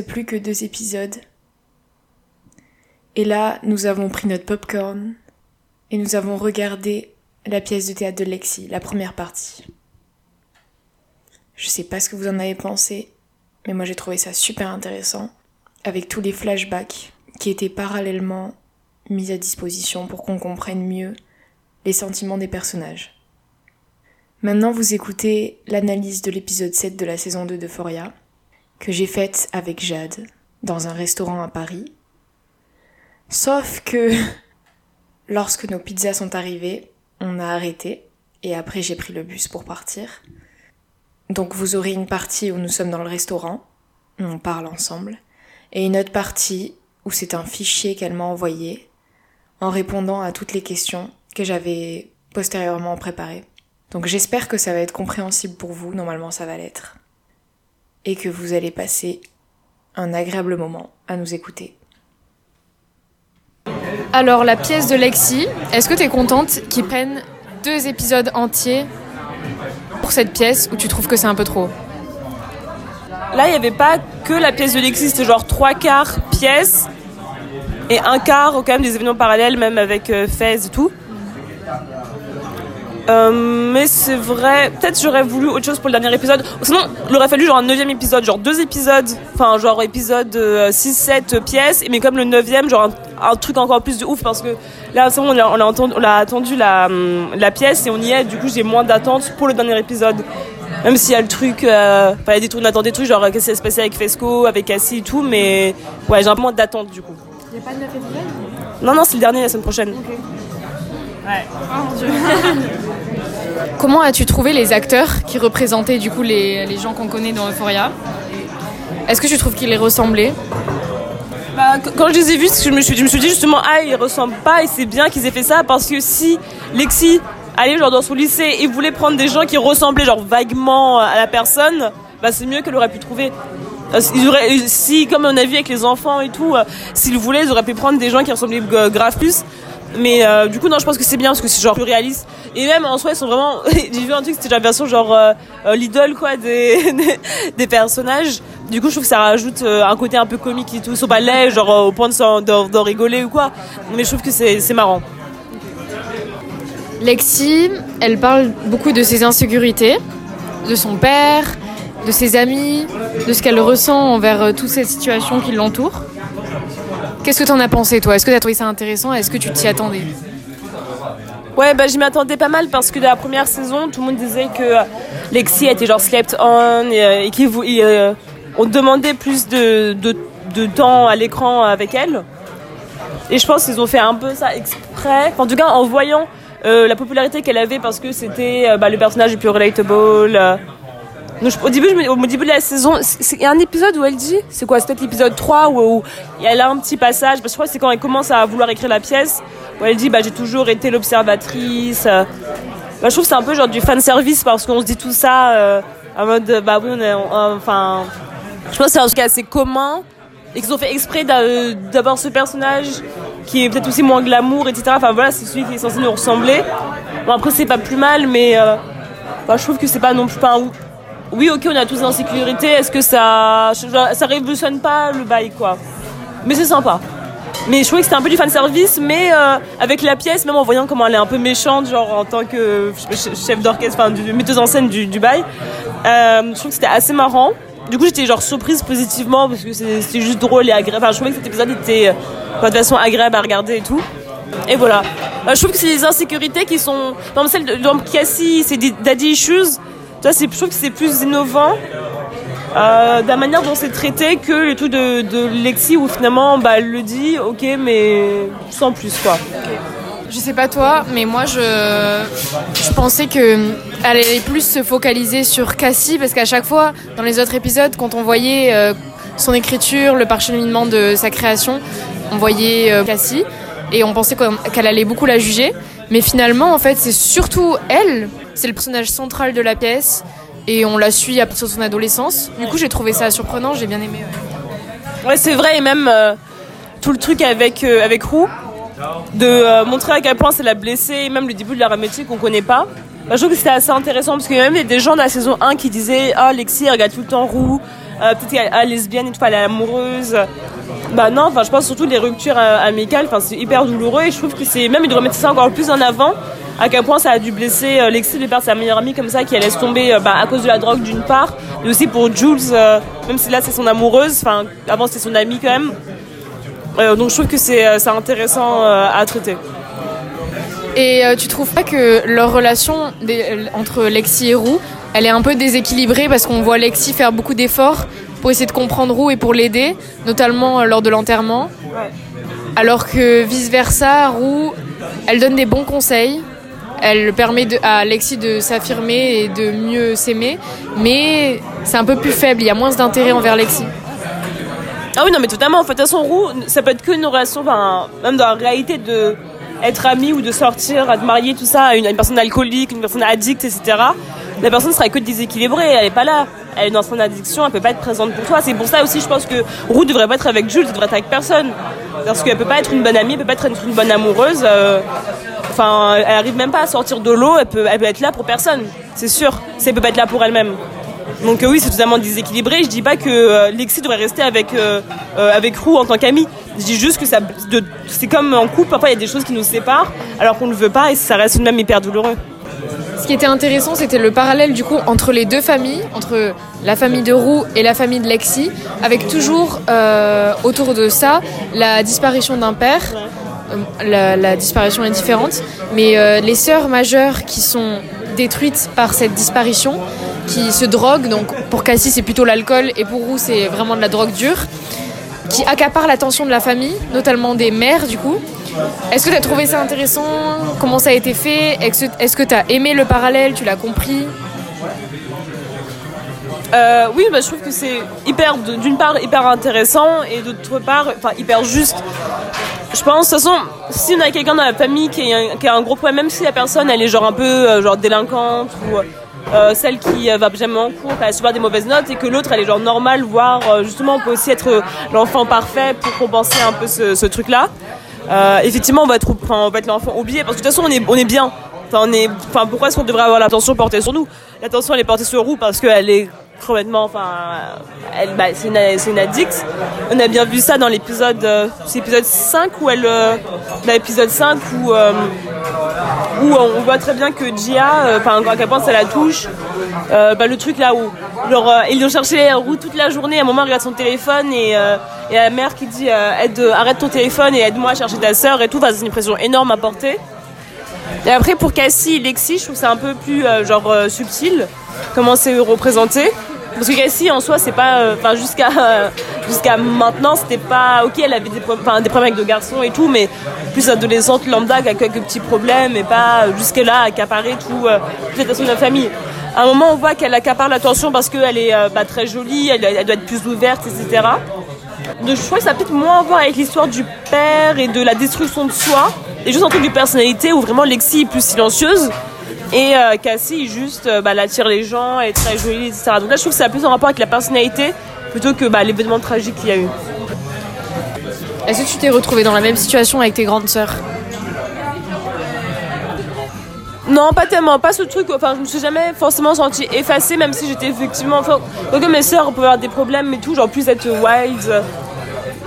plus que deux épisodes. Et là, nous avons pris notre popcorn et nous avons regardé la pièce de théâtre de Lexi, la première partie. Je sais pas ce que vous en avez pensé, mais moi j'ai trouvé ça super intéressant, avec tous les flashbacks qui étaient parallèlement mis à disposition pour qu'on comprenne mieux les sentiments des personnages. Maintenant, vous écoutez l'analyse de l'épisode 7 de la saison 2 de Foria, que j'ai faite avec Jade, dans un restaurant à Paris. Sauf que, lorsque nos pizzas sont arrivées, on a arrêté, et après j'ai pris le bus pour partir. Donc vous aurez une partie où nous sommes dans le restaurant, on parle ensemble, et une autre partie où c'est un fichier qu'elle m'a envoyé, en répondant à toutes les questions que j'avais postérieurement préparées. Donc j'espère que ça va être compréhensible pour vous, normalement ça va l'être. Et que vous allez passer un agréable moment à nous écouter. Alors la pièce de Lexi, est-ce que tu es contente qu'ils prennent deux épisodes entiers pour cette pièce ou tu trouves que c'est un peu trop? Là, il n'y avait pas que la pièce de Lexi, c'était genre trois quarts pièce et un quart quand même des événements parallèles, même avec euh, Fez et tout. Euh, mais c'est vrai, peut-être j'aurais voulu autre chose pour le dernier épisode. Sinon, il aurait fallu genre un neuvième épisode, genre deux épisodes, enfin genre épisode 6-7 euh, pièces, mais comme le neuvième, genre un, truc encore plus de ouf parce que là c'est bon, on a, on a, entendu, on a attendu la, hum, la pièce et on y est, du coup j'ai moins d'attente pour le dernier épisode. Même s'il y a le truc, euh, il y a des trucs, on attend des trucs, genre qu'est-ce qui s'est passé avec Fesco, avec Cassie et tout, mais ouais, j'ai un peu moins d'attente du coup. Il n'y a pas de neuf épisode? Non, non, c'est le dernier la semaine prochaine. Ouais. Oh, Comment as-tu trouvé les acteurs qui représentaient du coup les, les gens qu'on connaît dans Euphoria? Est-ce que tu trouves qu'ils les ressemblaient? Bah, quand je les ai vus, je me suis, je me suis dit justement, ah, ils ressemblent pas et c'est bien qu'ils aient fait ça parce que si Lexi allait genre dans son lycée et voulait prendre des gens qui ressemblaient genre vaguement à la personne, bah c'est mieux qu'elle aurait pu trouver. Euh, si, comme on a vu avec les enfants et tout, euh, s'ils voulaient, ils auraient pu prendre des gens qui ressemblaient grave plus. Mais euh, du coup, non, je pense que c'est bien parce que c'est genre plus réaliste. Et même en soi, ils sont vraiment. J'ai vu un truc, c'était la version genre euh, euh, l'idole quoi des, des, personnages. Du coup, je trouve que ça rajoute un côté un peu comique et tout. Ils sont pas laids, genre au point de, de, rigoler ou quoi. Mais je trouve que c'est marrant. Lexi, elle parle beaucoup de ses insécurités, de son père, de ses amis, de ce qu'elle ressent envers toute cette situation qui l'entoure. Qu'est-ce que tu en as pensé, toi? Est-ce que tu as trouvé ça intéressant? Est-ce que tu t'y attendais? Ouais, bah, j'y m'attendais pas mal parce que de la première saison, tout le monde disait que Lexi était genre slept on et, euh, qu'on euh, demandait plus de, de, temps à l'écran avec elle. Et je pense qu'ils ont fait un peu ça exprès. en tout cas, en voyant euh, la popularité qu'elle avait parce que c'était bah, le personnage le plus relatable au, début, au début de la saison, il y a un épisode où elle dit, c'est quoi, c'est peut-être l'épisode 3 où, elle a un petit passage, parce que je crois que c'est quand elle commence à vouloir écrire la pièce, où elle dit, bah, j'ai toujours été l'observatrice. Bah, je trouve que c'est un peu genre du fan service parce qu'on se dit tout ça euh, en mode, bah oui, on est, enfin, je pense que c'est un truc assez commun et qu'ils ont fait exprès d'avoir ce personnage qui est peut-être aussi moins glamour, etc. Enfin voilà, c'est celui qui est censé nous ressembler. Bon après c'est pas plus mal, mais euh, bah, je trouve que c'est pas non plus pas un oui, ok, on a tous l'insécurité. Est-ce que ça, ça révolutionne pas le bail, quoi Mais c'est sympa. Mais je trouvais que c'était un peu du fan service, mais euh, avec la pièce, même en voyant comment elle est un peu méchante, genre en tant que chef d'orchestre, enfin, du, metteuse en scène du, bail, euh, je trouve que c'était assez marrant. Du coup, j'étais genre surprise positivement parce que c'était juste drôle et agréable. Enfin, je trouvais que cet épisode était euh, de façon agréable à regarder et tout. Et voilà. je trouve que c'est des insécurités qui sont. Dans celle de, de Cassie, c'est des daddy issues je trouve que c'est plus innovant euh, de la manière dont c'est traité que le tout de, de Lexi où finalement bah, elle le dit, ok, mais sans plus quoi. Je sais pas toi, mais moi je, je pensais que elle allait plus se focaliser sur Cassie parce qu'à chaque fois dans les autres épisodes, quand on voyait euh, son écriture, le parcheminement de sa création, on voyait euh, Cassie et on pensait qu'elle allait beaucoup la juger. Mais finalement, en fait, c'est surtout elle, c'est le personnage central de la pièce, et on la suit à partir de son adolescence. Du coup, j'ai trouvé ça surprenant, j'ai bien aimé. Ouais, c'est vrai, et même euh, tout le truc avec, euh, avec Roux, de euh, montrer à quel point c'est la blessée, et même le début de la métier qu'on connaît pas. Bah, je trouve que c'était assez intéressant parce qu'il y a même des gens de la saison 1 qui disaient Ah, Lexi, regarde tout le temps Roux, peut-être qu'elle est lesbienne et tout, elle est amoureuse. Bah non, enfin je pense surtout les ruptures amicales, enfin c'est hyper douloureux et je trouve que c'est même il devrait mettre ça encore plus en avant à quel point ça a dû blesser euh, Lexi de perdre sa meilleure amie comme ça qui laisse tomber euh, bah, à cause de la drogue d'une part mais aussi pour Jules euh, même si là c'est son amoureuse enfin avant c'était son amie quand même. Donc je trouve que c'est intéressant à traiter. Et tu trouves pas que leur relation entre Lexi et Roux elle est un peu déséquilibrée parce qu'on voit Lexi faire beaucoup d'efforts pour essayer de comprendre Roux et pour l'aider, notamment lors de l'enterrement. Alors que vice versa, Roux, elle donne des bons conseils, elle permet à Alexis de s'affirmer et de mieux s'aimer, mais c'est un peu plus faible, il y a moins d'intérêt envers Alexis. Ah oui, non, mais totalement. En fait, toute façon, Roux, ça peut être qu'une relation, même dans la réalité de être ami ou de sortir, de marier, tout ça, à une, personne alcoolique, une personne addicte, etc. La personne sera que déséquilibrée, elle n'est pas là. Elle est dans son addiction, elle peut pas être présente pour toi. C'est pour ça aussi, je pense que Roux devrait pas être avec Jules, elle devrait être avec personne. Parce qu'elle peut pas être une bonne amie, elle peut pas être une bonne amoureuse. Euh, Enfin, elle arrive même pas à sortir de l'eau, elle peut, elle peut être là pour personne, c'est sûr. Elle peut pas être là pour elle-même. Donc euh, oui, c'est totalement déséquilibré. Je dis pas que euh, Lexi devrait rester avec euh, avec Roux en tant qu'amie. Je dis juste que ça, c'est comme en couple. Parfois, il y a des choses qui nous séparent, alors qu'on ne veut pas, et ça reste même hyper douloureux. Ce qui était intéressant, c'était le parallèle du coup entre les deux familles, entre la famille de Roux et la famille de Lexi, avec toujours autour de ça la disparition d'un père. La, disparition est différente, mais euh, les sœurs majeures qui sont détruites par cette disparition, qui se droguent, donc pour Cassie c'est plutôt l'alcool et pour Roux c'est vraiment de la drogue dure, qui accaparent l'attention de la famille, notamment des mères du coup. Est-ce que tu as trouvé ça intéressant? Comment ça a été fait? Est-ce que tu as aimé le parallèle? Tu l'as compris? Euh, oui, bah, je trouve que c'est hyper, d'une part, hyper intéressant et d'autre part, hyper juste. Je pense, de toute façon, si on a quelqu'un dans la famille qui, a un gros problème, même si la personne elle est genre un peu euh, genre délinquante ou euh, celle qui va jamais en cours, a souvent des mauvaises notes, et que l'autre elle est genre normale, voire justement on peut aussi être l'enfant parfait pour compenser un peu ce, truc-là. effectivement, on va être, être l'enfant oublié parce que de toute façon on est, on est bien. Enfin, on est, enfin, pourquoi est-ce qu'on devrait avoir l'attention portée sur nous? L'attention elle est portée sur Roux parce qu'elle est complètement, enfin, elle, bah, c'est une, addict. On a bien vu ça dans l'épisode, euh, c'est l'épisode 5 où elle, euh, dans l'épisode 5 où, euh, où on voit très bien que Gia, enfin, à quel point ça la touche. Bah, le truc là où, genre, ils ont cherché les roues toute la journée. À un moment, elle regarde son téléphone et, et la mère qui dit, aide, arrête ton téléphone et aide-moi à chercher ta sœur et tout. c'est une pression énorme à porter. Et après pour Cassie et Lexi, je trouve que c'est un peu plus genre subtil comment c'est représenté. Parce que Cassie en soi, c'est pas. Euh, enfin, jusqu'à jusqu'à maintenant, c'était pas. Ok, elle avait des, des problèmes avec deux garçons et tout, mais plus adolescente lambda qui a quelques petits problèmes et pas jusque-là accaparer tout, euh, toute l'attention de la famille. À un moment, on voit qu'elle accapare l'attention parce qu'elle est euh, bah, très jolie, elle, doit être plus ouverte, etc. Donc je crois que ça a peut-être moins à voir avec l'histoire du père et de la destruction de soi, et juste un truc de personnalité où vraiment Lexi est plus silencieuse et euh, Cassie, juste, euh, bah, elle attire les gens, elle est très jolie, etc. Donc là, je trouve que ça a plus en rapport avec la personnalité plutôt que bah, l'événement tragique qu'il y a eu. Est-ce que tu t'es retrouvée dans la même situation avec tes grandes sœurs? Non, pas tellement, pas ce truc. Enfin, je me suis jamais forcément sentie effacée, même si j'étais effectivement. Enfin, que mes sœurs peuvent avoir des problèmes et tout, genre plus être wild,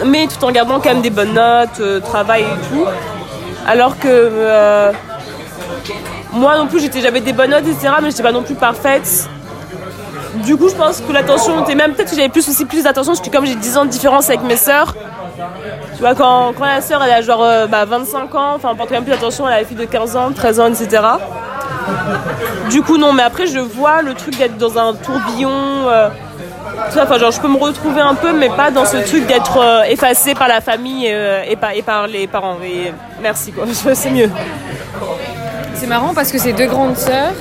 mais tout en gardant quand même des bonnes notes, euh, travail et tout. Alors que moi non plus, j'avais des bonnes notes, etc., mais j'étais pas non plus parfaite. Du coup, je pense que l'attention était même peut-être que j'avais plus aussi plus d'attention, parce que comme j'ai 10 ans de différence avec mes sœurs, tu vois, quand, quand la sœur elle a genre 25 euh, ans, enfin on porte quand même plus d'attention à la fille de 15 ans, 13 ans, etc. Du coup, non, mais après, je vois le truc d'être dans un tourbillon. Euh, enfin, genre, je peux me retrouver un peu, mais pas dans ce truc d'être euh, effacé par la famille et, par, et par les parents. Merci, quoi, c'est mieux. C'est marrant parce que ces deux grandes sœurs,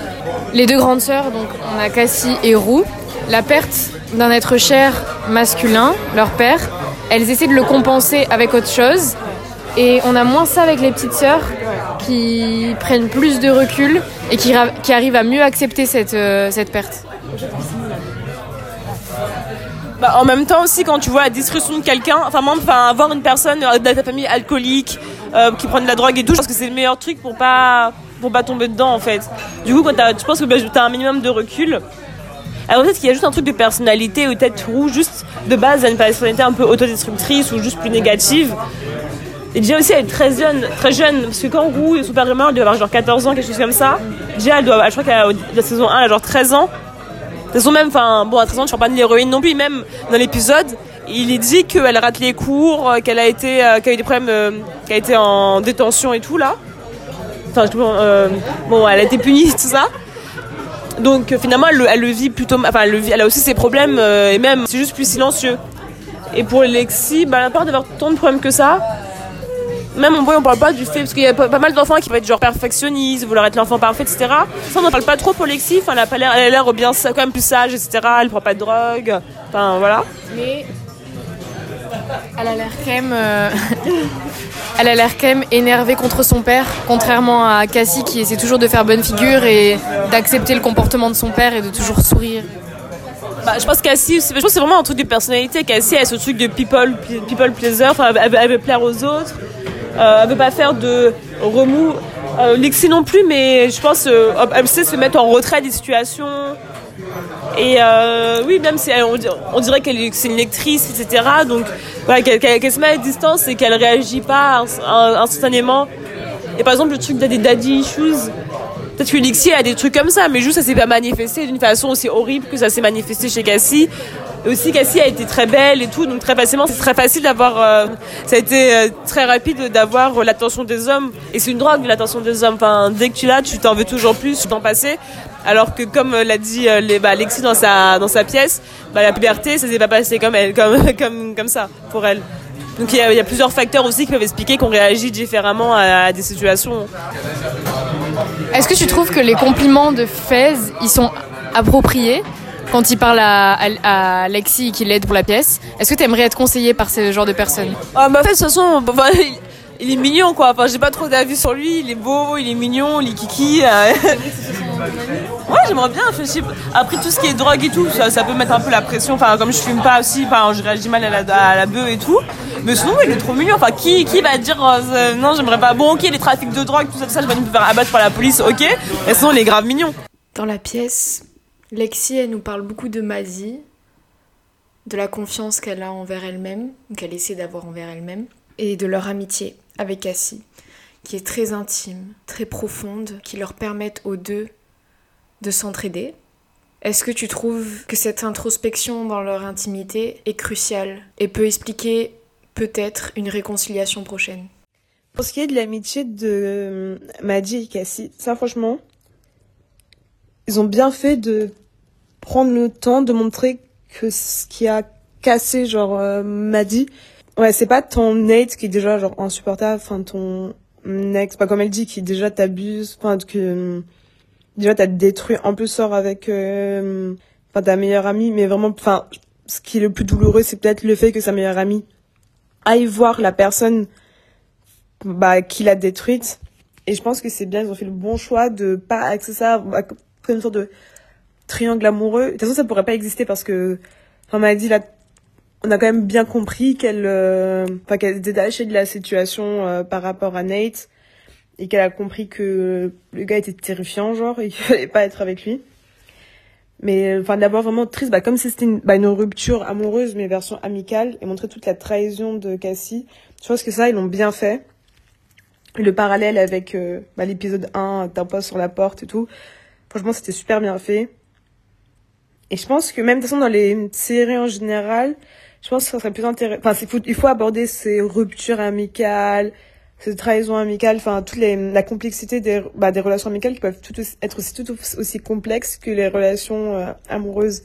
les deux grandes sœurs, donc on a Cassie et Roux, la perte d'un être cher masculin, leur père, elles essaient de le compenser avec autre chose. Et on a moins ça avec les petites sœurs qui prennent plus de recul et qui, arrivent à mieux accepter cette, euh, perte. Bah, en même temps aussi quand tu vois la destruction de quelqu'un, enfin avoir une personne de ta famille alcoolique euh, qui prend de la drogue et tout, je pense que c'est le meilleur truc pour pas pour pas tomber dedans en fait. Du coup, quand tu penses que bah, tu as un minimum de recul, Alors peut-être qu'il y a juste un truc de personnalité ou peut-être où juste de base a une personnalité un peu autodestructrice ou juste plus négative. Et déjà aussi elle est très jeune, très jeune, parce que quand Roux est super gamin, elle doit avoir genre 14 ans, quelque chose comme ça. Déjà elle doit, je crois qu'à la saison 1, elle a genre 13 ans. De toute même, enfin bon à 13 ans je ne pas de l'héroïne non plus, même dans l'épisode, il est dit qu'elle rate les cours, euh, qu'elle a été, euh, qu'elle a eu des problèmes, euh, qu'elle a été en détention et tout là. Enfin, bon, elle a été punie, tout ça. Donc finalement, elle, le vit plutôt, enfin, elle, elle a aussi ses problèmes et même c'est juste plus silencieux. Et pour Lexi, bah, à part d'avoir tant de problèmes que ça, même on voit, on parle pas du fait, parce qu'il y a pas, mal d'enfants qui peuvent être genre perfectionnistes, vouloir être l'enfant parfait, etc. Ça, on n'en parle pas trop pour Lexi, enfin, elle a elle a l'air bien, quand même plus sage, etc. Elle prend pas de drogue, enfin, voilà. Mais elle a l'air quand même. Euh, elle a l'air quand même énervée contre son père, contrairement à Cassie qui essaie toujours de faire bonne figure et d'accepter le comportement de son père et de toujours sourire. Bah, je pense Cassie, je pense que c'est vraiment un truc de personnalité. Cassie, elle a ce truc de people, people pleaser, enfin, elle, veut plaire aux autres, euh, elle veut pas faire de remous. Euh, non plus, mais je pense euh, elle sait se mettre en retrait des situations. Et euh, oui, même si on, on dirait qu'elle c'est une lectrice, etc. Donc voilà, qu'elle se met à distance et qu'elle réagit pas instantanément. Et par exemple, le truc des daddy issues, peut-être que Lixie a des trucs comme ça, mais juste ça s'est pas manifesté d'une façon aussi horrible que ça s'est manifesté chez Cassie. Et aussi Cassie a été très belle et tout, donc très facilement, c'est très facile d'avoir, euh, ça a été euh, très rapide d'avoir l'attention des hommes. Et c'est une drogue l'attention des hommes. Enfin, dès que tu l'as, tu t'en veux toujours plus, tu t'en passer. Alors que comme l'a dit euh, les, bah, Lexi dans sa, dans sa pièce, bah, la puberté, ça s'est pas passé comme, elle, comme, comme, comme ça pour elle. Donc il y, a, plusieurs facteurs aussi qui peuvent expliquer qu'on réagit différemment à, des situations. Est-ce que tu trouves que les compliments de Fez, ils sont appropriés quand il parle à, à, Lexi qui l'aide pour la pièce? Est-ce que tu aimerais être conseillé par ce genre de personnes? Ah, bah, En fait, de toute façon, bah, il est mignon quoi. Enfin, j'ai pas trop d'avis sur lui. Il est beau, il est mignon, il est kiki. Euh. Ouais, j'aimerais bien. Après tout ce qui est drogue et tout, ça, peut mettre un peu la pression. Enfin, comme je fume pas aussi, enfin, je réagis mal à la, à et tout. Mais sinon, il est trop mignon. Enfin, qui, qui va dire euh, non, j'aimerais pas. Bon, ok, les trafics de drogue, tout ça, ça, je vais me faire abattre par la police, ok. Mais sinon, il est grave mignon. Dans la pièce, Lexi, elle nous parle beaucoup de Mazie, de la confiance qu'elle a envers elle-même, qu'elle essaie d'avoir envers elle-même, et de leur amitié avec Cassie, qui est très intime, très profonde, qui leur permettent aux deux de s'entraider. Est-ce que tu trouves que cette introspection dans leur intimité est cruciale et peut expliquer peut-être une réconciliation prochaine? Pour ce qui est de l'amitié de euh, Maddy et Cassie, ça franchement, ils ont bien fait de prendre le temps de montrer que ce qui a cassé genre euh, Maddy, ouais c'est pas ton Nate qui est déjà genre insupportable, enfin ton ex, pas comme elle dit qui déjà t'abuse, enfin que déjà t'as détruit en plus sort avec euh, enfin ta meilleure amie mais vraiment enfin ce qui est le plus douloureux c'est peut-être le fait que sa meilleure amie aille voir la personne bah qui l'a détruite. Et je pense que c'est bien ils ont fait le bon choix de pas axer ça comme une sorte de triangle amoureux. De toute façon ça pourrait pas exister parce que enfin m'a dit là on a quand même bien compris qu'elle euh, enfin qu'elle détachée de la situation euh, par rapport à Nate et qu'elle a compris que le gars était terrifiant genre et qu'il fallait pas être avec lui. Mais enfin d'abord vraiment triste. Bah comme si c'était une, bah, une rupture amoureuse mais version amicale et montrer toute la trahison de Cassie. Je pense que ça ils l'ont bien fait. Le parallèle avec euh, bah, l'épisode 1 d'un poste sur la porte et tout. Franchement c'était super bien fait. Et je pense que même de toute façon dans les séries en général je pense que ça serait plus intéressant enfin il faut aborder ces ruptures amicales cette trahison amicale, enfin toute les, la complexité des, bah, des relations amicales qui peuvent tout être aussi, tout aussi complexes que les relations euh, amoureuses.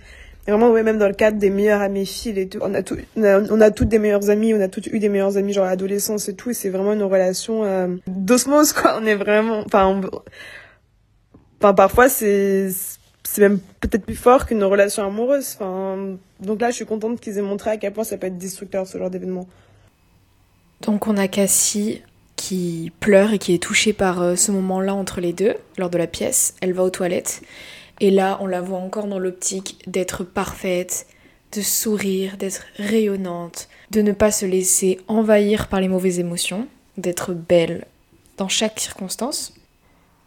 Et vraiment, ouais, même dans le cadre des meilleurs amis filles et tout, on a, tout, on a, toutes des meilleurs amis, on a toutes eu des meilleurs amis genre à l'adolescence et tout, et c'est vraiment une relation euh, d'osmose quoi. On est vraiment, enfin, enfin parfois c'est c'est même peut-être plus fort qu'une relation amoureuse. Enfin, donc là, je suis contente qu'ils aient montré à quel point ça peut être destructeur ce genre d'événement. Donc on a Cassie qui pleure et qui est touchée par euh, ce moment-là entre les deux, lors de la pièce. Elle va aux toilettes. Et là, on la voit encore dans l'optique d'être parfaite, de sourire, d'être rayonnante, de ne pas se laisser envahir par les mauvaises émotions, d'être belle dans chaque circonstance.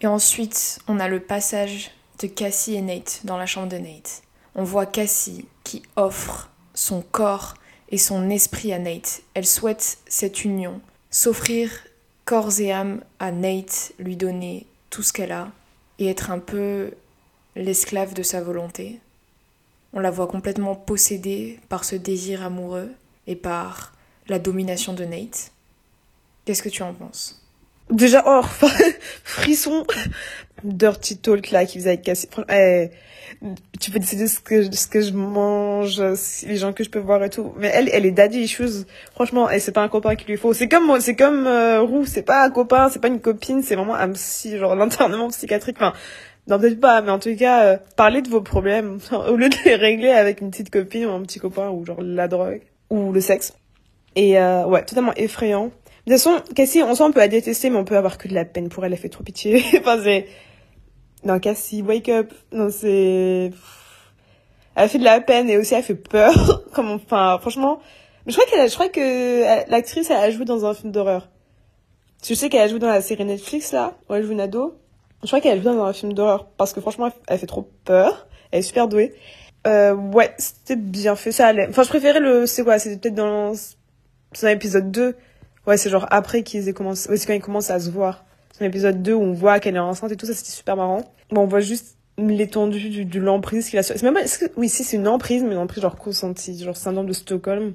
Et ensuite, on a le passage de Cassie et Nate dans la chambre de Nate. On voit Cassie qui offre son corps et son esprit à Nate. Elle souhaite cette union, s'offrir corps et âme à Nate, lui donner tout ce qu'elle a et être un peu l'esclave de sa volonté. On la voit complètement possédée par ce désir amoureux et par la domination de Nate. Qu'est-ce que tu en penses? Déjà, oh, frisson, dirty talk là qui faisait avec Cassie. Eh, tu peux décider ce que, ce que je mange, les gens que je peux voir et tout. Mais elle, elle est daddy issues. Franchement, et c'est pas un copain qu'il lui faut. C'est comme, c'est comme euh, Roux, c'est pas un copain, c'est pas une copine, c'est vraiment un psy, genre l'internement psychiatrique. Enfin, non, peut-être pas, mais en tout cas, euh, parlez de vos problèmes au lieu de les régler avec une petite copine ou un petit copain ou genre la drogue ou le sexe. Et euh, ouais, totalement effrayant. De toute façon, Cassie, on sent on peut la détester, mais on peut avoir que de la peine pour elle, elle fait trop pitié. enfin, c'est... Non, Cassie, wake up. Non, c'est... Elle fait de la peine et aussi elle fait peur. Comme, enfin, franchement... Mais je crois qu'elle, je crois que l'actrice, elle a joué dans un film d'horreur. Je sais qu'elle a joué dans la série Netflix, là, où elle joue une ado. Je crois qu'elle a joué dans un film d'horreur parce que franchement, elle fait trop peur. Elle est super douée. Euh, ouais, c'était bien fait, ça allait. Enfin, je préférais le, c'est quoi, c'était peut-être dans, c'est un épisode 2 Ouais, c'est genre après qu'ils aient commencé. Ouais, c'est quand ils commencent à se voir. C'est l'épisode 2 où on voit qu'elle est enceinte et tout ça, c'était super marrant. Bon, on voit juste l'étendue du, de l'emprise qu'il a sur. Même. Que... Oui, si, c'est une emprise, mais une emprise genre consentie, genre syndrome de Stockholm.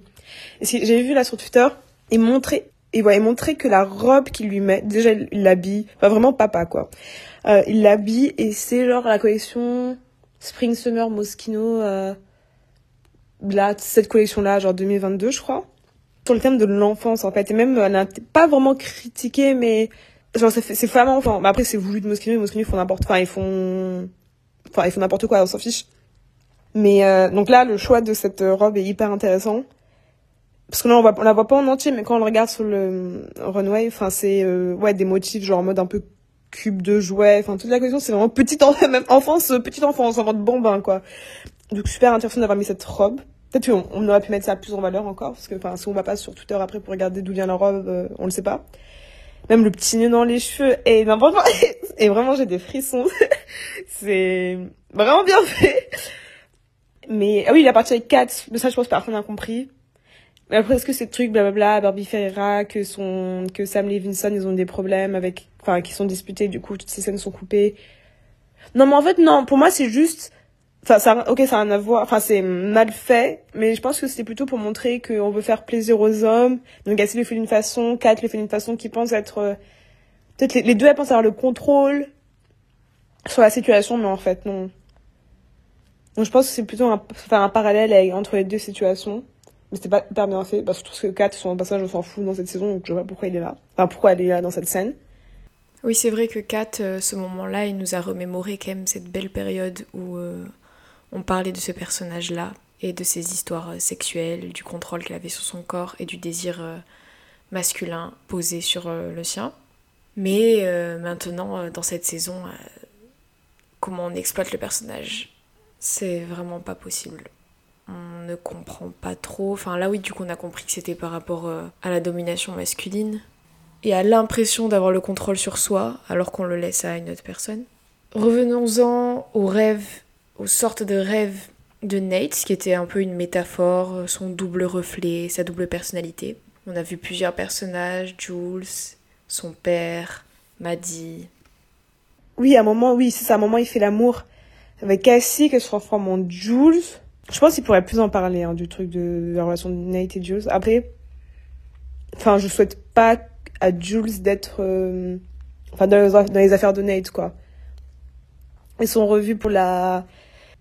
Et j'ai vu là sur Twitter, il montrait. Et ouais, il montrait que la robe qu'il lui met, déjà il l'habille, enfin vraiment papa quoi. Euh, il l'habille et c'est genre la collection Spring Summer Moschino, euh, là, cette collection là, genre 2022 je crois sur le thème de l'enfance en fait. Et même elle n'a pas vraiment critiqué mais genre c'est c'est vraiment enfin après c'est voulu de Moschino Moschino ils font n'importe enfin ils font enfin ils font n'importe quoi on s'en fiche. Mais euh, donc là le choix de cette robe est hyper intéressant. Parce que là on, voit, on la voit pas en entier mais quand on le regarde sur le runway enfin c'est euh, ouais des motifs genre en mode un peu cube de jouets enfin toute la question c'est vraiment petite en... même enfance petite enfance en mode bambin quoi. Donc super intéressant d'avoir mis cette robe Peut-être qu'on on aurait pu mettre ça plus en valeur encore, parce que si on va pas sur Twitter après pour regarder d'où vient la robe, euh, on le sait pas. Même le petit nœud dans les cheveux, et n'importe quoi. Et vraiment, j'ai des frissons. c'est vraiment bien fait. Mais, ah oui, il a parti avec 4, mais ça, je pense personne n'a compris. Mais après, est-ce que ces trucs, blablabla, Barbie Ferreira, que son, que Sam Levinson, ils ont des problèmes avec, enfin, qui sont disputés, du coup, toutes ces scènes sont coupées. Non, mais en fait, non, pour moi, c'est juste, Enfin, ça, ok, ça a rien à voir. Enfin, c'est mal fait, mais je pense que c'était plutôt pour montrer qu'on veut faire plaisir aux hommes. Donc, Gassi le fait d'une façon, Kat le fait d'une façon qui pense être. Euh, peut-être les, deux, elles pensent avoir le contrôle sur la situation, mais en fait, non. Donc, je pense que c'est plutôt un, faire un parallèle entre les deux situations. Mais c'était pas hyper bien fait, parce que je trouve que Kat, son passage, on s'en fout dans cette saison, donc je vois pas pourquoi il est là. Enfin, pourquoi elle est là dans cette scène. Oui, c'est vrai que Kat, euh, ce moment-là, il nous a remémoré quand même cette belle période où. Euh, on parlait de ce personnage-là et de ses histoires euh, sexuelles, du contrôle qu'elle avait sur son corps et du désir euh, masculin posé sur euh, le sien. Mais maintenant, dans cette saison, comment on exploite le personnage, c'est vraiment pas possible. On ne comprend pas trop. Enfin, là, oui, du coup, on a compris que c'était par rapport à la domination masculine et à l'impression d'avoir le contrôle sur soi alors qu'on le laisse à une autre personne. Revenons-en aux rêves aux sortes de rêves de Nate, qui était un peu une métaphore, son double reflet, sa double personnalité. On a vu plusieurs personnages, Jules, son père, Maddie. Oui, à un moment, oui, c'est ça, à un moment il fait l'amour avec Cassie, qu'elle se transforme en Jules. Je pense qu'il pourrait plus en parler, hein, du truc de, la relation de Nate et Jules. Après, enfin, je souhaite pas à Jules d'être, euh, enfin, dans les affaires de Nate, quoi. Ils sont revus pour la,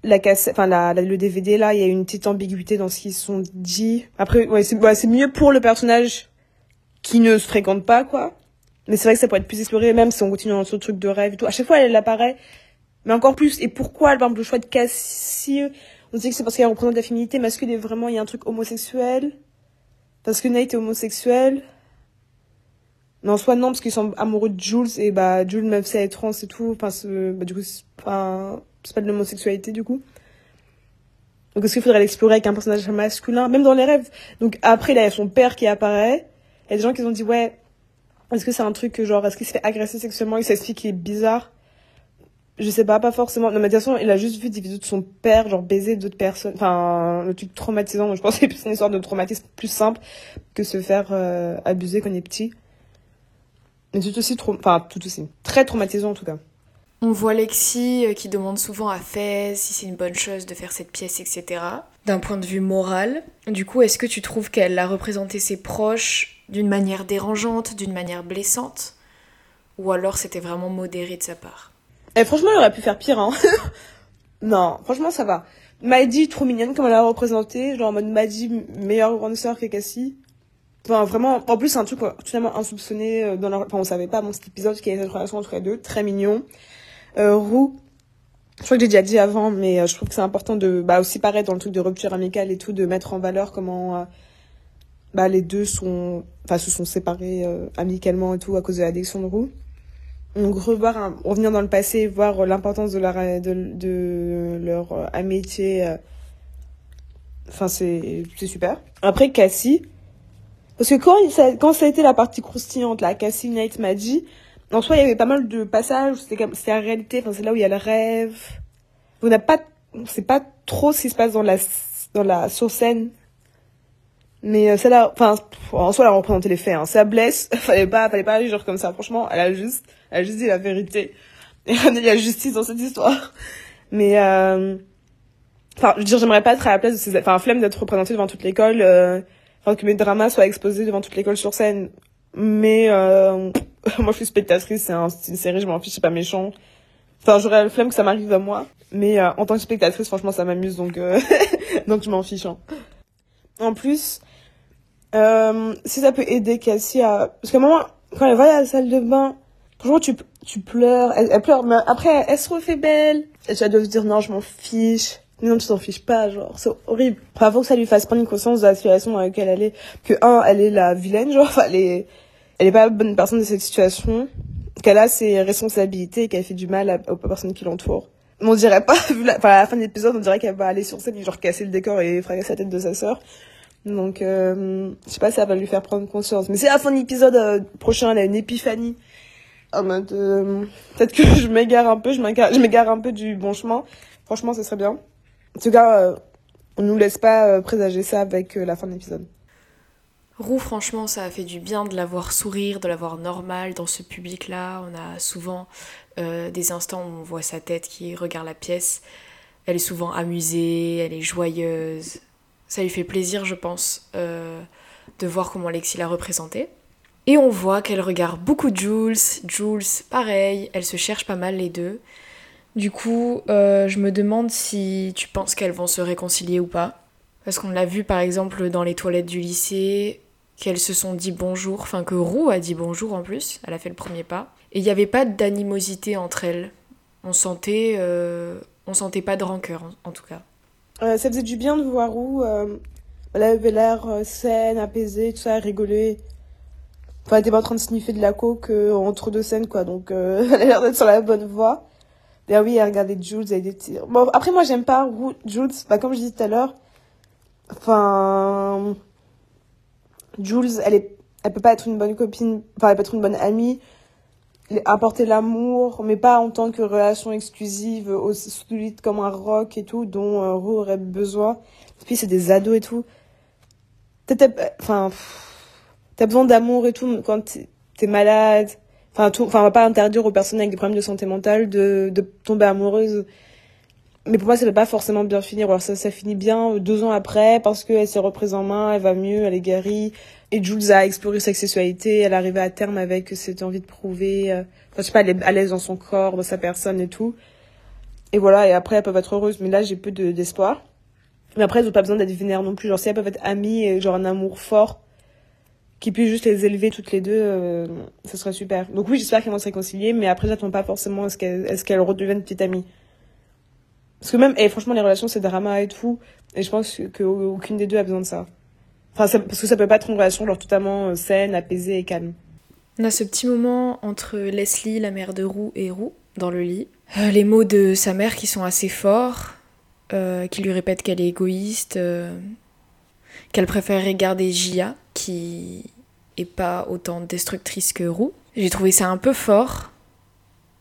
la cassette, enfin la, le DVD là, il y a une petite ambiguïté dans ce qu'ils sont dit. Après, ouais, c'est c'est mieux pour le personnage qui ne se fréquente pas quoi. Mais c'est vrai que ça pourrait être plus exploré, même si on continue dans ce truc de rêve et tout. À chaque fois, elle apparaît, mais encore plus. Et pourquoi, par exemple, le choix de Cassie On dit que c'est parce qu'elle représente la féminité masculine et vraiment il y a un truc homosexuel? Parce que Nate est homosexuel? Non, soit non, parce qu'ils sont amoureux de Jules et bah Jules même si elle est trans et tout. Enfin, bah, du coup, enfin c'est pas de l'homosexualité du coup. Donc est-ce qu'il faudrait l'explorer avec un personnage masculin, même dans les rêves? Donc après, il y a son père qui apparaît. Il y a des gens qui ont dit, ouais, est-ce que c'est un truc genre, est-ce qu'il se fait agresser sexuellement? Il s'explique qu'il est bizarre. je sais pas, pas forcément. Non, mais de toute façon, il a juste vu des vidéos de son père, genre baiser d'autres personnes. Enfin, le truc traumatisant. je pense que c'est une histoire de traumatisme plus simple que se faire euh, abuser quand on est petit. Mais tout aussi, enfin, tout aussi. Très traumatisant en tout cas. On voit Lexi euh, qui demande souvent à Fez si c'est une bonne chose de faire cette pièce, etc. D'un point de vue moral. Du coup, est-ce que tu trouves qu'elle a représenté ses proches d'une manière dérangeante, d'une manière blessante? Ou alors c'était vraiment modéré de sa part? Eh, franchement, il aurait pu faire pire, hein. non, franchement, ça va. Maddie, trop mignonne comme elle l'a représenté. Genre en mode Maddie, meilleure grande sœur que Cassie. Enfin, vraiment, en plus, c'est un truc totalement insoupçonné euh, dans Enfin, on savait pas dans cet épisode qu'il y avait cette relation entre les deux. Très mignon. Euh, Roux, je crois que j'ai déjà dit avant, mais euh, je trouve que c'est important de, bah, aussi pareil dans le truc de rupture amicale et tout, de mettre en valeur comment, euh, bah, les deux sont, enfin, se sont séparés amicalement et tout à cause de l'addiction de Roux. Donc revoir revenir dans le passé voir l'importance de leur de, leur amitié enfin c'est c'est super. Après Cassie parce que quand ça, quand ça a été la partie croustillante la Cassie Night m'a dit en soi il y avait pas mal de passages c'était la réalité enfin c'est là où il y a le rêve on n'a pas c'est pas trop ce qui se passe dans la dans la sur scène mais euh, celle-là, enfin, en soi, elle a représenté les faits. Hein. Ça blesse, fallait pas, fallait pas aller genre comme ça. Franchement, elle a juste, elle a juste dit la vérité. Il y a justice dans cette histoire. Mais, euh... enfin, je veux dire, j'aimerais pas être à la place de ces, enfin, flemme d'être représentée devant toute l'école, euh... que mes dramas soient exposés devant toute l'école sur scène. Mais, euh... moi, je suis spectatrice, c'est un... une série, je m'en fiche, c'est pas méchant. Enfin, j'aurais le flemme que ça m'arrive à moi. Mais, euh, en tant que spectatrice, franchement, ça m'amuse, donc, euh, donc je m'en fiche, hein. En plus, euh, si ça peut aider Cassie à... Parce un moment, quand elle va à la salle de bain, toujours tu, pleures, elle, pleure, mais après, elle se refait belle. Et tu vas devoir dire, non, je m'en fiche. Non, tu t'en fiches pas, genre, c'est horrible. Enfin, faut que ça lui fasse prendre conscience de la situation dans laquelle elle est. Que, un, elle est la vilaine, genre, elle est, elle est pas bonne personne de cette situation. Qu'elle a ses responsabilités et qu'elle fait du mal aux personnes qui l'entourent. On dirait pas, vu la, enfin, à la fin de l'épisode, on dirait qu'elle va aller sur scène genre casser le décor et fracasser la tête de sa sœur. Donc, euh, je sais pas si ça va lui faire prendre conscience. Mais c'est à la fin de l'épisode euh, prochain, elle a une épiphanie. En mode, euh, peut-être que je m'égare un peu, je m'égare un peu du bon chemin. Franchement, ce serait bien. En tout cas, euh, on nous laisse pas présager ça avec la fin de l'épisode. Roux, franchement, ça a fait du bien de la voir sourire, de la voir normale dans ce public-là. On a souvent des instants où on voit sa tête qui regarde la pièce. Elle est souvent amusée, elle est joyeuse, ça lui fait plaisir, je pense, euh, de voir comment Lexi l'a représentée. Et on voit qu'elle regarde beaucoup Jules. Jules, pareil, elle se cherche pas mal les deux. Du coup, euh, je me demande si tu penses qu'elles vont se réconcilier ou pas. Parce qu'on l'a vu par exemple dans les toilettes du lycée, qu'elles se sont dit bonjour, enfin que Roux a dit bonjour en plus, elle a fait le premier pas. Et il n'y avait pas d'animosité entre elles. On sentait, euh, on sentait pas de rancœur en tout cas. Euh, ça faisait du bien de voir où euh, elle avait l'air euh, saine, apaisée, tout ça, rigoler. Enfin, elle était pas en train de sniffer de la coke entre deux scènes, quoi. Donc, elle a l'air d'être sur la bonne voie. Et oui, elle regardait Jules, elle était... Bon, après, moi, j'aime pas Jules. Bah, comme je disais tout à l'heure, enfin... Jules, elle est... Elle peut pas être une bonne copine, enfin, elle peut être une bonne amie, apporter l'amour, mais pas en tant que relation exclusive, aussi solide comme un rock et tout, dont euh, aurait besoin. Et puis c'est des ados et tout. T'as besoin d'amour et tout quand t'es malade. Enfin, enfin, on va pas interdire aux personnes avec des problèmes de santé mentale de, de tomber amoureuse. Mais pour moi, ça va pas forcément bien finir. Alors ça, ça finit bien deux ans après parce qu'elle s'est reprise en main, elle va mieux, elle est guérie. Et Jules a exploré sa sexualité, elle arrivait à terme avec cette envie de prouver, euh, enfin, je sais pas, elle est à l'aise dans son corps, dans sa personne et tout. Et voilà, et après elles peuvent être heureuses, mais là j'ai peu d'espoir. mais après elles ont pas besoin d'être vénères non plus, genre si elles peuvent être amies et genre un amour fort, qui puisse juste les élever toutes les deux, euh, ce serait super. Donc oui, j'espère qu'elles vont se réconcilier, mais après j'attends pas forcément à ce qu'elles qu'elles redeviennent petites amies. Parce que même, et franchement les relations c'est drama et tout, et je pense qu'aucune des deux a besoin de ça. Enfin, parce que ça peut pas être une relation genre totalement euh, saine, apaisée et calme. On a ce petit moment entre Leslie, la mère de Roux, et Roux dans le lit. Euh, les mots de sa mère qui sont assez forts, euh, qui lui répète qu'elle est égoïste, qu'elle préférerait garder Gia, qui est pas autant destructrice que Roux. J'ai trouvé ça un peu fort,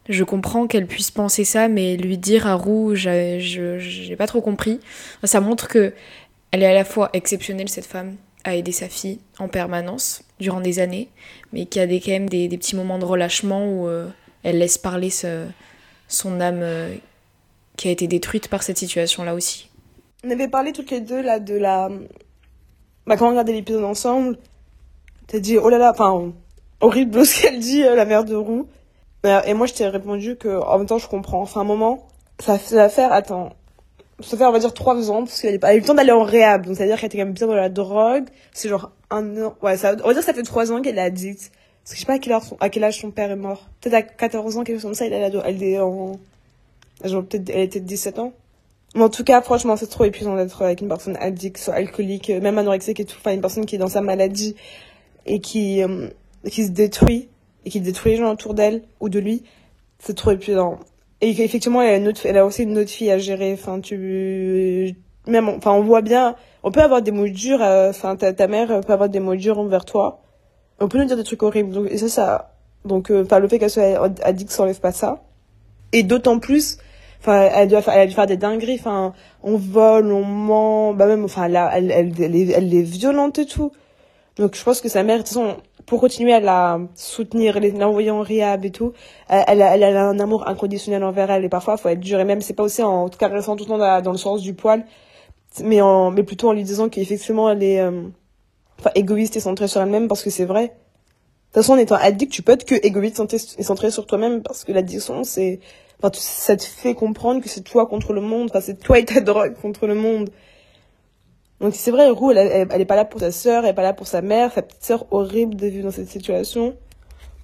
Je comprends qu'elle puisse penser ça, mais lui dire à Roux, j'ai pas trop compris. Ça montre que elle est à la fois exceptionnelle, cette femme, à aider sa fille en permanence durant des années, mais qu'il y a des, quand même des, petits moments de relâchement où euh, elle laisse parler son âme euh, qui a été détruite par cette situation-là aussi. On avait parlé toutes les deux là de la. Bah, quand on regardait l'épisode ensemble, t'as dit oh là là, enfin, horrible ce qu'elle dit, euh, la mère de Roux. Et moi, je t'ai répondu que en même temps, je comprends. Enfin, un moment, ça, va faire, attends, ça fait, on va dire, trois ans, parce qu'elle a eu le temps d'aller en réhab. Donc, c'est-à-dire qu'elle était quand même bien dans la drogue. C'est genre un an. Ouais, ça, on va dire ça fait trois ans qu'elle est addicte. Parce que je sais pas à quel, âge son, père est mort. Peut-être à 14 ans, quelque chose comme ça, elle, elle, est en. Genre, peut-être, elle était de 17 ans. Mais en tout cas, franchement, c'est trop épuisant d'être avec une personne addicte, soit alcoolique, même anorexique et tout. Enfin, une personne qui est dans sa maladie et qui, euh, qui se détruit et qui détruit les gens autour d'elle ou de lui, c'est trop épuisant. Et effectivement, elle a, elle aussi une autre fille à gérer. Enfin, tu, même, enfin, on voit bien, on peut avoir des mots durs, euh, enfin, ta, ta mère peut avoir des mots durs envers toi. On peut nous dire des trucs horribles. Donc, et ça, ça, donc, euh, le fait qu'elle soit addicte, ça enlève pas ça. Et d'autant plus, enfin, elle doit, elle a dû faire des dingueries. Enfin, on vole, on ment, bah même, enfin, là, elle, elle, elle, est, elle est violente et tout. Donc, je pense que sa mère, de toute façon, pour continuer à la soutenir, l'envoyer en rehab et tout, elle, elle, a un amour inconditionnel envers elle et parfois faut être dur et même c'est pas aussi en caressant tout le temps dans, le sens du poil, mais en mais plutôt en lui disant qu'effectivement elle est euh, enfin égoïste et centrée sur elle-même parce que c'est vrai. De toute façon, en étant addict, tu peux être que égoïste et centré sur toi-même parce que l'addiction c'est enfin ça te fait comprendre que c'est toi contre le monde, enfin c'est toi et ta drogue contre le monde. Donc c'est vrai, Roux, elle, elle, est pas là pour sa sœur, elle est pas là pour sa mère, sa petite sœur horrible de vivre dans cette situation.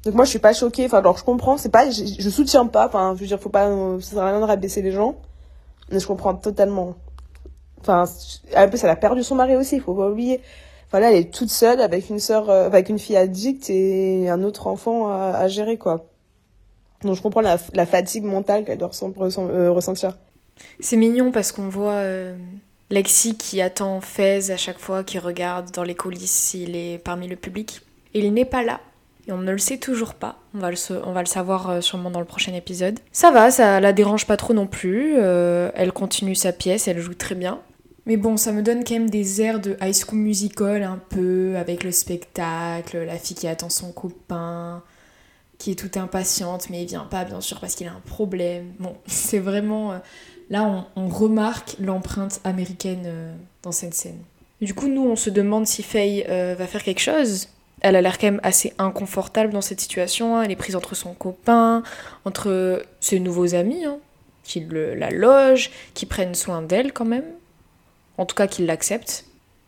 Donc moi je suis pas choquée, enfin alors je comprends, c'est pas, je, je, soutiens pas, enfin je veux dire faut pas, ça sert à rien de rabaisser les gens, mais je comprends totalement. Enfin, en plus elle a perdu son mari aussi, faut pas oublier. Enfin là elle est toute seule avec une sœur, euh, avec une fille addicte et un autre enfant à, gérer quoi. Donc je comprends la, la fatigue mentale qu'elle doit euh, ressentir. C'est mignon parce qu'on voit. Euh Lexi qui attend Fez à chaque fois, qui regarde dans les coulisses s'il est parmi le public. Il n'est pas là. Et on ne le sait toujours pas. On va le, savoir euh, sûrement dans le prochain épisode. Ça va, ça la dérange pas trop non plus. Euh, elle continue sa pièce, elle joue très bien. Mais bon, ça me donne quand même des airs de High School Musical un peu, avec le spectacle, la fille qui attend son copain, qui est toute impatiente, mais il vient pas bien sûr parce qu'il a un problème. Bon, c'est vraiment... Là, on, remarque l'empreinte américaine euh, dans cette scène. Du coup, nous, on se demande si Faye euh, va faire quelque chose. Elle a l'air quand même assez inconfortable dans cette situation. Elle est prise entre son copain, entre ses nouveaux amis, hein, qui la logent, qui prennent soin d'elle quand même. En tout cas, qui l'acceptent.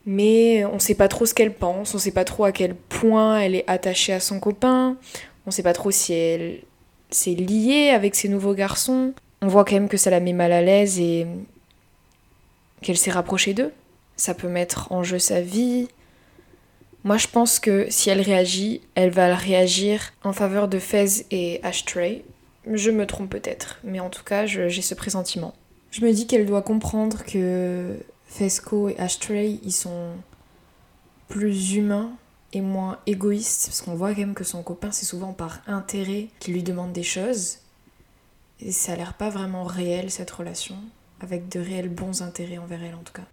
Mais on ne sait pas trop ce qu'elle pense, on ne sait pas trop à quel point elle est attachée à son copain, on ne sait pas trop si elle s'est liée avec ses nouveaux garçons on voit quand même que ça la met mal à l'aise et qu'elle s'est rapprochée d'eux. Ça peut mettre en jeu sa vie. Moi, je pense que si elle réagit, elle va réagir en faveur de Fez et Ashtray. Je me trompe peut-être, mais en tout cas, j'ai ce pressentiment. Je me dis qu'elle doit comprendre que Fesco et Ashtray, ils sont plus humains et moins égoïstes, parce qu'on voit quand même que son copain, c'est souvent par intérêt qu'il lui demande des choses. Et ça a l'air pas vraiment réel cette relation, avec de réels bons intérêts envers elle en tout cas.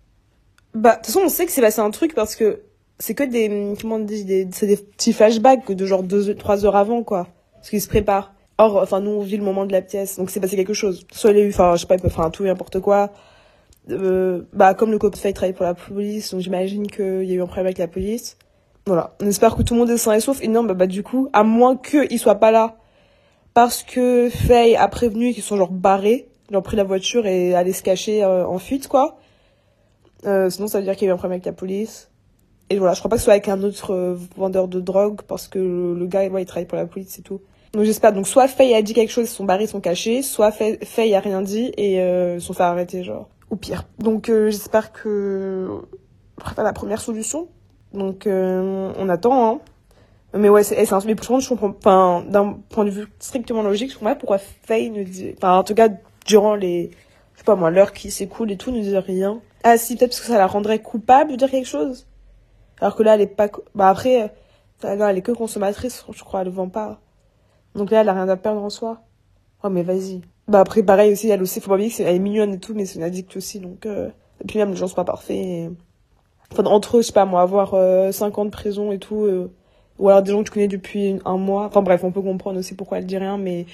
Bah, de toute façon, on sait que c'est passé un truc parce que c'est que des. Comment on dit C'est des petits flashbacks de genre 2-3 heures avant, quoi. Parce qu'ils se préparent. Or, enfin, nous, on vit le moment de la pièce, donc c'est passé quelque chose. Soit il a eu, enfin, je sais pas, il peut faire un tout et n'importe quoi. Euh, bah, comme le cop fait travaille pour la police, donc j'imagine qu'il y a eu un problème avec la police. Voilà. On espère que tout le monde est sain et sauf. Et non, bah, bah du coup, à moins qu'il soit pas là parce que Faye a prévenu qu'ils sont genre barrés. Ils ont pris la voiture et allaient se cacher euh, en fuite, quoi. Euh, sinon, ça veut dire qu'il y a eu un problème avec la police. Et voilà, je crois pas que ce soit avec un autre euh, vendeur de drogue, parce que le, gars, ouais, il travaille pour la police, c'est tout. Donc j'espère. Donc soit Faye a dit quelque chose, ils sont barrés, ils sont cachés, soit Faye, a rien dit et ils sont fait arrêter, genre. Ou pire. Donc j'espère que... Préfère la première solution. Donc on attend, hein. Mais ouais, c'est un mais je comprends enfin d'un point de vue strictement logique, je comprends pas pourquoi Faye ne dit enfin en tout cas durant les je sais pas moi l'heure qui s'écoule et tout ne dit rien. Ah si peut-être parce que ça la rendrait coupable de dire quelque chose. Alors que là elle est pas bah après non, elle est que consommatrice, je crois, elle vend pas. Donc là elle a rien à perdre en soi. Oh, mais vas-y. Bah, après, pareil aussi, elle aussi, faut pas oublier qu'elle est mignonne et tout, mais c'est une addict aussi, donc, euh... et puis même, les gens sont pas parfaits. Enfin, entre eux, je sais pas, moi, avoir euh, 5 ans de prison et tout, euh... ou alors des gens que tu connais depuis un mois. Enfin, bref, on peut comprendre aussi pourquoi elle dit rien, mais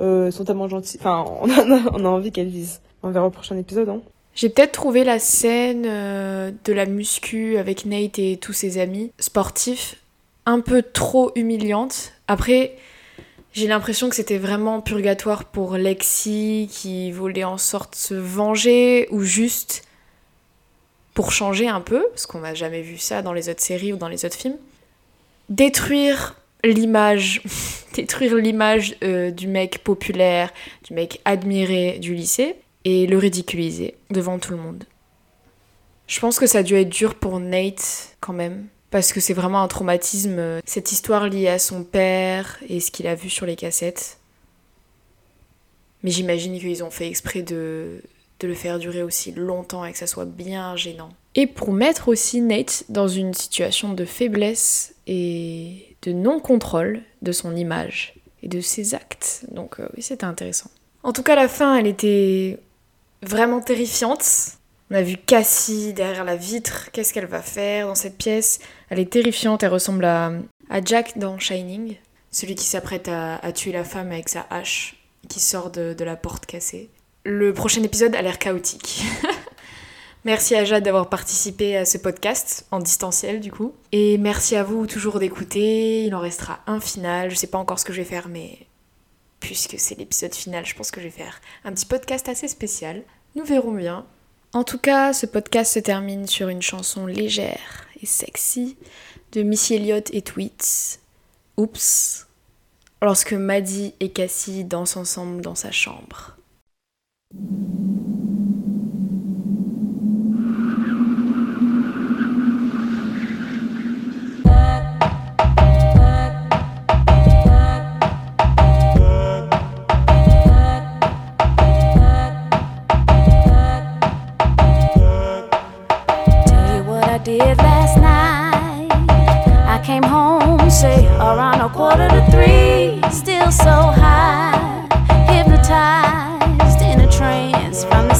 euh, sont tellement gentils. Enfin, on a, envie qu'elle dise. On verra au prochain épisode, hein. J'ai peut-être trouvé la scène euh, de la muscu avec Nate et tous ses amis sportifs un peu trop humiliante. Après, j'ai l'impression que c'était vraiment purgatoire pour Lexi qui voulait en sorte se venger ou juste pour changer un peu, parce qu'on n'a jamais vu ça dans les autres séries ou dans les autres films. Détruire l'image, détruire l'image euh, du mec populaire, du mec admiré du lycée et le ridiculiser devant tout le monde. Je pense que ça a dû être dur pour Nate quand même, parce que c'est vraiment un traumatisme, euh, cette histoire liée à son père et ce qu'il a vu sur les cassettes. Mais j'imagine qu'ils ont fait exprès de, de le faire durer aussi longtemps et que ça soit bien gênant. Et pour mettre aussi Nate dans une situation de faiblesse et de non-contrôle de son image et de ses actes. Donc euh, oui, c'était intéressant. En tout cas, la fin, elle était vraiment terrifiante. On a vu Cassie derrière la vitre. Qu'est-ce qu'elle va faire dans cette pièce? Elle est terrifiante. Elle ressemble à, à Jack dans Shining. Celui qui s'apprête à, tuer la femme avec sa hache qui sort de la porte cassée. Le prochain épisode a l'air chaotique. merci à Jade d'avoir participé à ce podcast en distanciel du coup. Et merci à vous toujours d'écouter. Il en restera un final. Je sais pas encore ce que je vais faire, mais puisque c'est l'épisode final, je pense que je vais faire un petit podcast assez spécial. Nous verrons bien. En tout cas, ce podcast se termine sur une chanson légère et sexy de Missy Elliott et Tweets. Oups. Lorsque Maddie et Cassie dansent ensemble dans sa chambre. Last night. I came home, say around a quarter to three, still so high, hypnotized in a trance from